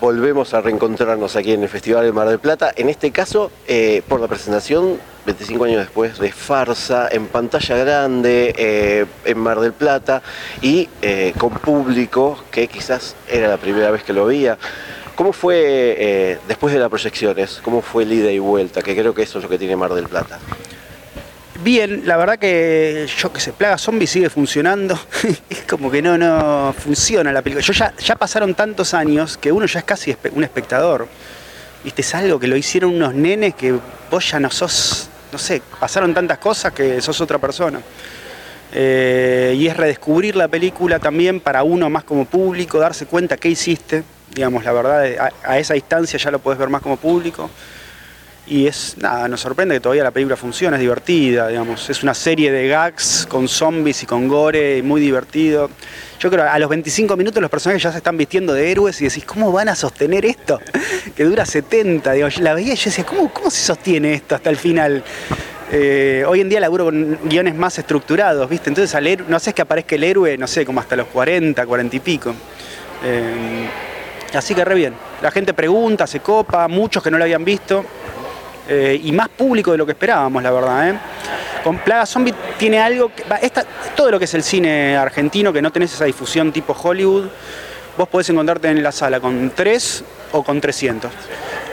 volvemos a reencontrarnos aquí en el Festival de Mar del Plata, en este caso eh, por la presentación 25 años después de Farsa, en pantalla grande, eh, en Mar del Plata y eh, con público que quizás era la primera vez que lo veía. ¿Cómo fue después de las proyecciones? ¿Cómo fue el y vuelta? Que creo que eso es lo que tiene Mar del Plata. Bien, la verdad que yo que sé, Plaga Zombie sigue funcionando. es como que no, no funciona la película. Yo ya, ya pasaron tantos años que uno ya es casi un espectador. Viste, es algo que lo hicieron unos nenes que vos ya no sos, no sé, pasaron tantas cosas que sos otra persona. Eh, y es redescubrir la película también para uno más como público, darse cuenta qué hiciste. Digamos, la verdad, a, a esa distancia ya lo podés ver más como público. Y es, nada, nos sorprende que todavía la película funciona, es divertida, digamos. Es una serie de gags con zombies y con gore, muy divertido. Yo creo a los 25 minutos los personajes ya se están vistiendo de héroes y decís, ¿cómo van a sostener esto? que dura 70. Digo, la veía y yo decía, ¿cómo, cómo se sostiene esto hasta el final? Eh, hoy en día laburo con guiones más estructurados, ¿viste? Entonces al no sé, es que aparezca el héroe, no sé, como hasta los 40, 40 y pico. Eh, así que re bien. La gente pregunta, se copa, muchos que no lo habían visto. Eh, y más público de lo que esperábamos, la verdad. ¿eh? Con Plaga Zombie tiene algo, que, todo lo que es el cine argentino, que no tenés esa difusión tipo Hollywood, vos podés encontrarte en la sala con 3 o con 300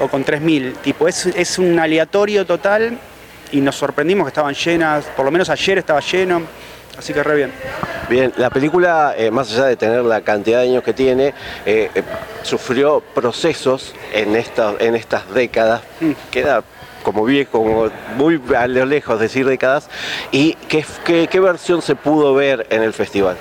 o con 3000. Tipo, es, es un aleatorio total y nos sorprendimos que estaban llenas, por lo menos ayer estaba lleno. Así que re bien. Bien, la película, eh, más allá de tener la cantidad de años que tiene, sufrió procesos en, esta, en estas décadas. Mm. Queda como viejo, muy a lo lejos, decir décadas, y qué, qué, versión se pudo ver en el festival.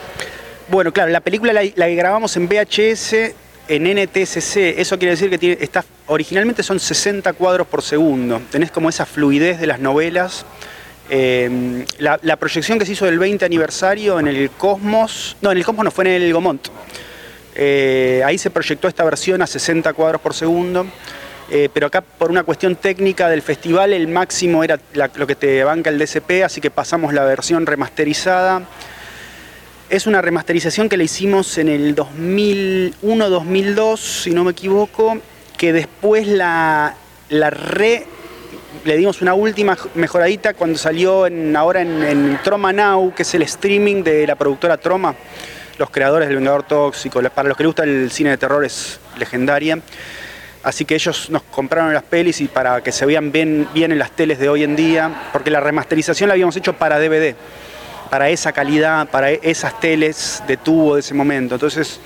Bueno, claro, la película la, grabamos en VHS, en NTSC, eso quiere decir que tiene, está, originalmente son 60 cuadros por segundo, tenés como esa fluidez de las novelas. Em, la, proyección que se hizo del 20 aniversario en el Cosmos, no, en el Cosmos no fue en el Gomont. Eh, ahí se proyectó esta versión a 60 cuadros por segundo. Eh, pero acá por una cuestión técnica del festival el máximo era lo que te banca el DCP, así que pasamos la versión remasterizada. Es una remasterización que le hicimos en el 2001-2002, si no me equivoco, que después la, la re le dimos una última mejoradita cuando salió ahora en, Troma Now, que es el streaming de la productora Troma, los creadores del Vengador Tóxico. Para los que les gusta el cine de terror es legendaria. Así que ellos nos compraron las pelis y para que se vean bien, bien en las teles de hoy en día, porque la remasterización la habíamos hecho para DVD, para esa calidad, para esas teles de tubo de ese momento. Entonces,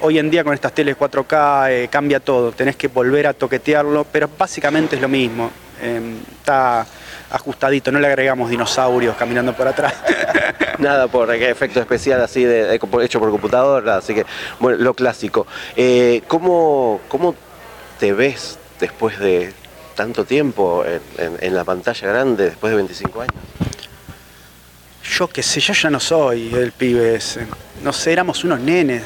hoy en día con estas teles 4K eh, cambia todo, tenés que volver a toquetearlo, pero básicamente es lo mismo. Em, está ajustadito, no le agregamos dinosaurios caminando por atrás. Nada por efecto especial así de, hecho por computadora, así que bueno, lo clásico. Eh, ¿cómo, ¿Cómo te ves después de tanto tiempo en, la pantalla grande, después de 25 años? Yo qué sé, yo ya no soy el pibe ese. No sé, éramos unos nenes.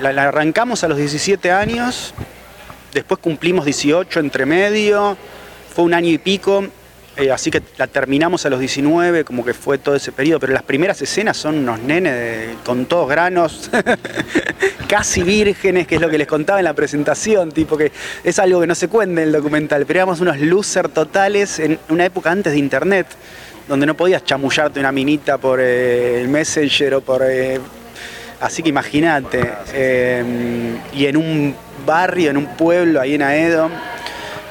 La, arrancamos a los 17 años, después cumplimos 18 entre medio, fue un año y pico, eh, así que la terminamos a los 19, como que fue todo ese periodo, pero las primeras escenas son unos nenes con todos granos, casi vírgenes, que es lo que les contaba en la presentación, tipo que es algo que no se cuenta en el documental, pero éramos unos loser totales en una época antes de internet, donde no podías chamullarte una minita por eh, el Messenger o por... Eh, así que imagínate, y en un barrio, en un pueblo ahí en Aedo,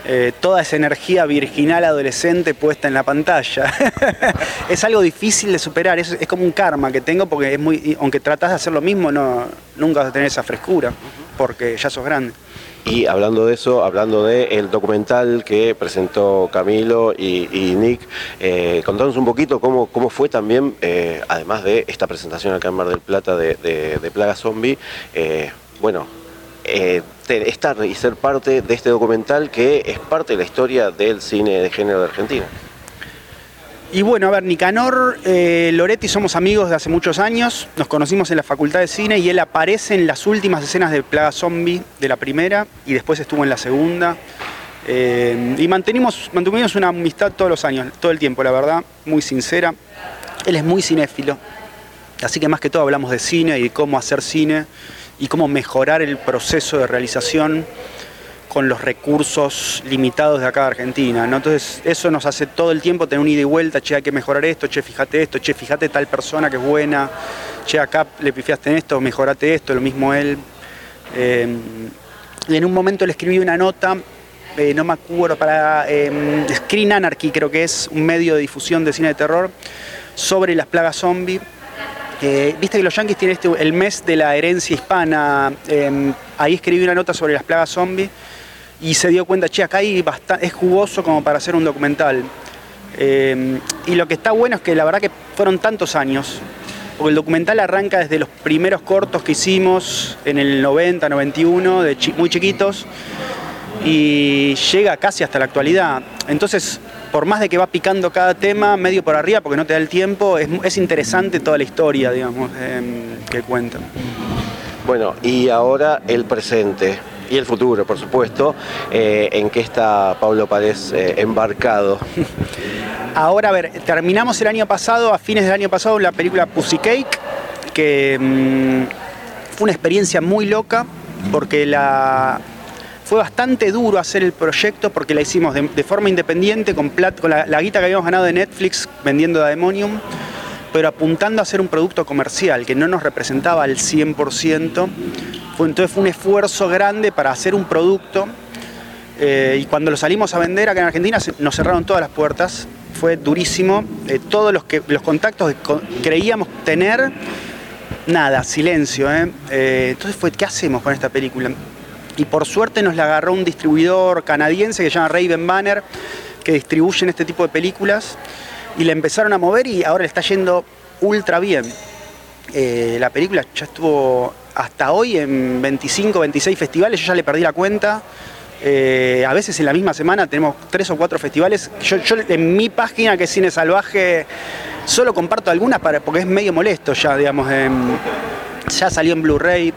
eh, toda esa energía virginal adolescente puesta en la pantalla. es algo difícil de superar, es, como un karma que tengo porque es muy, aunque tratas de hacer lo mismo, no, nunca vas a tener esa frescura, porque ya sos grande. Y hablando de eso, hablando del documental que presentó Camilo y, Nick, eh, contanos un poquito cómo, cómo fue también, eh, además de esta presentación acá en Mar del Plata de, de Plaga Zombie, bueno, estar y ser parte de este documental que es parte de la historia del cine de género de Argentina. Y bueno, a ver, Nicanor eh, Loretti somos amigos de hace muchos años, nos conocimos en la Facultad de Cine y él aparece en las últimas escenas de Plaga Zombie de la primera y después estuvo en la segunda. Eh, y mantenimos, mantuvimos una amistad todos los años, todo el tiempo, la verdad, muy sincera. Él es muy cinéfilo, así que más que todo hablamos de cine y de cómo hacer cine y cómo mejorar el proceso de realización con los recursos limitados de acá de Argentina. Entonces eso nos hace todo el tiempo tener un ida y vuelta, che, hay que mejorar esto, che, fíjate esto, che, fíjate tal persona que es buena, che, acá le pifiaste en esto, mejorate esto, lo mismo él. Eh, y en un momento le escribí una nota, eh, no me acuerdo, para eh, Screen Anarchy creo que es, un medio de difusión de cine de terror, sobre las plagas Viste que los yankees tienen este, el mes de la herencia hispana. ahí escribí una nota sobre las plagas zombies y se dio cuenta, che, acá es jugoso como para hacer un documental. Eh, y lo que está bueno es que la verdad que fueron tantos años, porque el documental arranca desde los primeros cortos que hicimos en el 90, 91, de muy chiquitos, y llega casi hasta la actualidad. Entonces, por más de que va picando cada tema medio por arriba, porque no te da el tiempo, es, interesante toda la historia, digamos, em, que cuentan. Bueno, y ahora el presente y el futuro, por supuesto, eh, en qué está Pablo Párez eh, embarcado. Ahora, a ver, terminamos el año pasado, a fines del año pasado, la película Pussy Cake, que mm, fue una experiencia muy loca, porque la, fue bastante duro hacer el proyecto porque la hicimos de, forma independiente, con, la, guita que habíamos ganado de Netflix vendiendo Daemonium, pero apuntando a hacer un producto comercial que no nos representaba al 100%, entonces fue un esfuerzo grande para hacer un producto eh, y cuando lo salimos a vender acá en Argentina nos cerraron todas las puertas, fue durísimo, eh, todos los, que, los contactos que creíamos tener, nada, silencio. ¿eh? entonces fue, ¿qué hacemos con esta película? Y por suerte nos la agarró un distribuidor canadiense que se llama Raven Banner, que distribuyen este tipo de películas, y la empezaron a mover y ahora le está yendo ultra bien. la película ya estuvo hasta hoy en 25, 26 festivales, yo ya le perdí la cuenta. Eh, a veces en la misma semana tenemos tres o cuatro festivales. Yo, en mi página, que es Cine Salvaje, solo comparto algunas para, porque es medio molesto ya, digamos. ya salió en Blu-ray,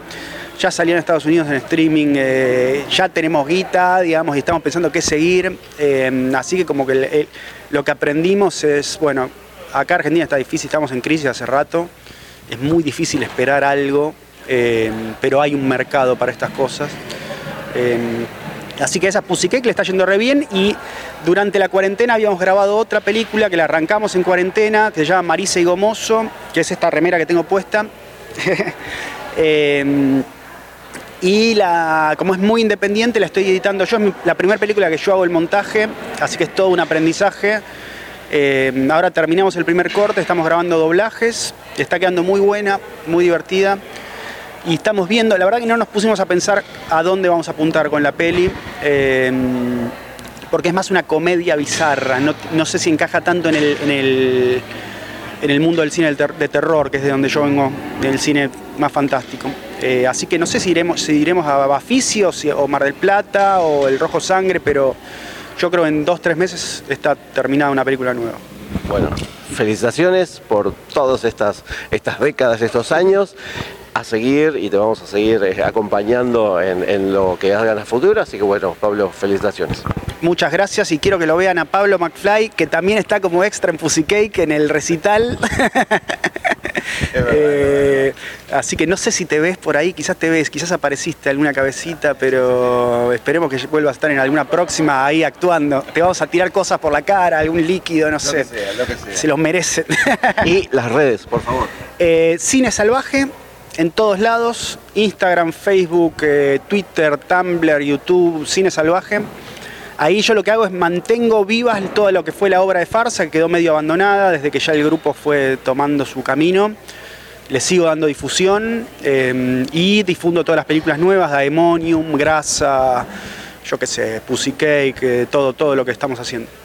ya salió en Estados Unidos en streaming, eh, ya tenemos guita, digamos, y estamos pensando qué seguir. Eh, así que como que lo que aprendimos es, bueno, acá Argentina está difícil, estamos en crisis hace rato, es muy difícil esperar algo eh, pero hay un mercado para estas cosas. Así que esa Pussycake le está yendo re bien y durante la cuarentena habíamos grabado otra película que la arrancamos en cuarentena, que se llama Marisa y Gomoso, que es esta remera que tengo puesta. y la, como es muy independiente, la estoy editando yo. Es la primera película que yo hago el montaje, así que es todo un aprendizaje. ahora terminamos el primer corte, estamos grabando doblajes. Está quedando muy buena, muy divertida y estamos viendo, la verdad que no nos pusimos a pensar a dónde vamos a apuntar con la peli, em, porque es más una comedia bizarra, no, sé si encaja tanto en el, en el mundo del cine de terror, que es de donde yo vengo, del cine más fantástico. Eh, así que no sé si iremos, si iremos a Baficio o Mar del Plata o El Rojo Sangre, pero yo creo que en dos, tres meses está terminada una película nueva. Bueno, felicitaciones por todas estas, estas décadas, estos años a seguir y te vamos a seguir eh, acompañando en, lo que hagan a futuro. Así que bueno, Pablo, felicitaciones. Muchas gracias y quiero que lo vean a Pablo McFly, que también está como extra en Pussy Cake en el recital. Eh, así que no sé si te ves por ahí, quizás te ves, quizás apareciste alguna cabecita, pero esperemos que vuelvas a estar en alguna próxima ahí actuando. Te vamos a tirar cosas por la cara, algún líquido, no sé. Se los merecen. y las redes, por favor. Eh, Cine Salvaje, en todos lados, Instagram, Facebook, eh, Twitter, Tumblr, YouTube, Cine Salvaje. Ahí yo lo que hago es mantengo vivas todo lo que fue la obra de farsa, que quedó medio abandonada desde que ya el grupo fue tomando su camino. Le sigo dando difusión eh, y difundo todas las películas nuevas, Daemonium, Grasa, yo qué sé, Pussy Cake, eh, todo, todo lo que estamos haciendo.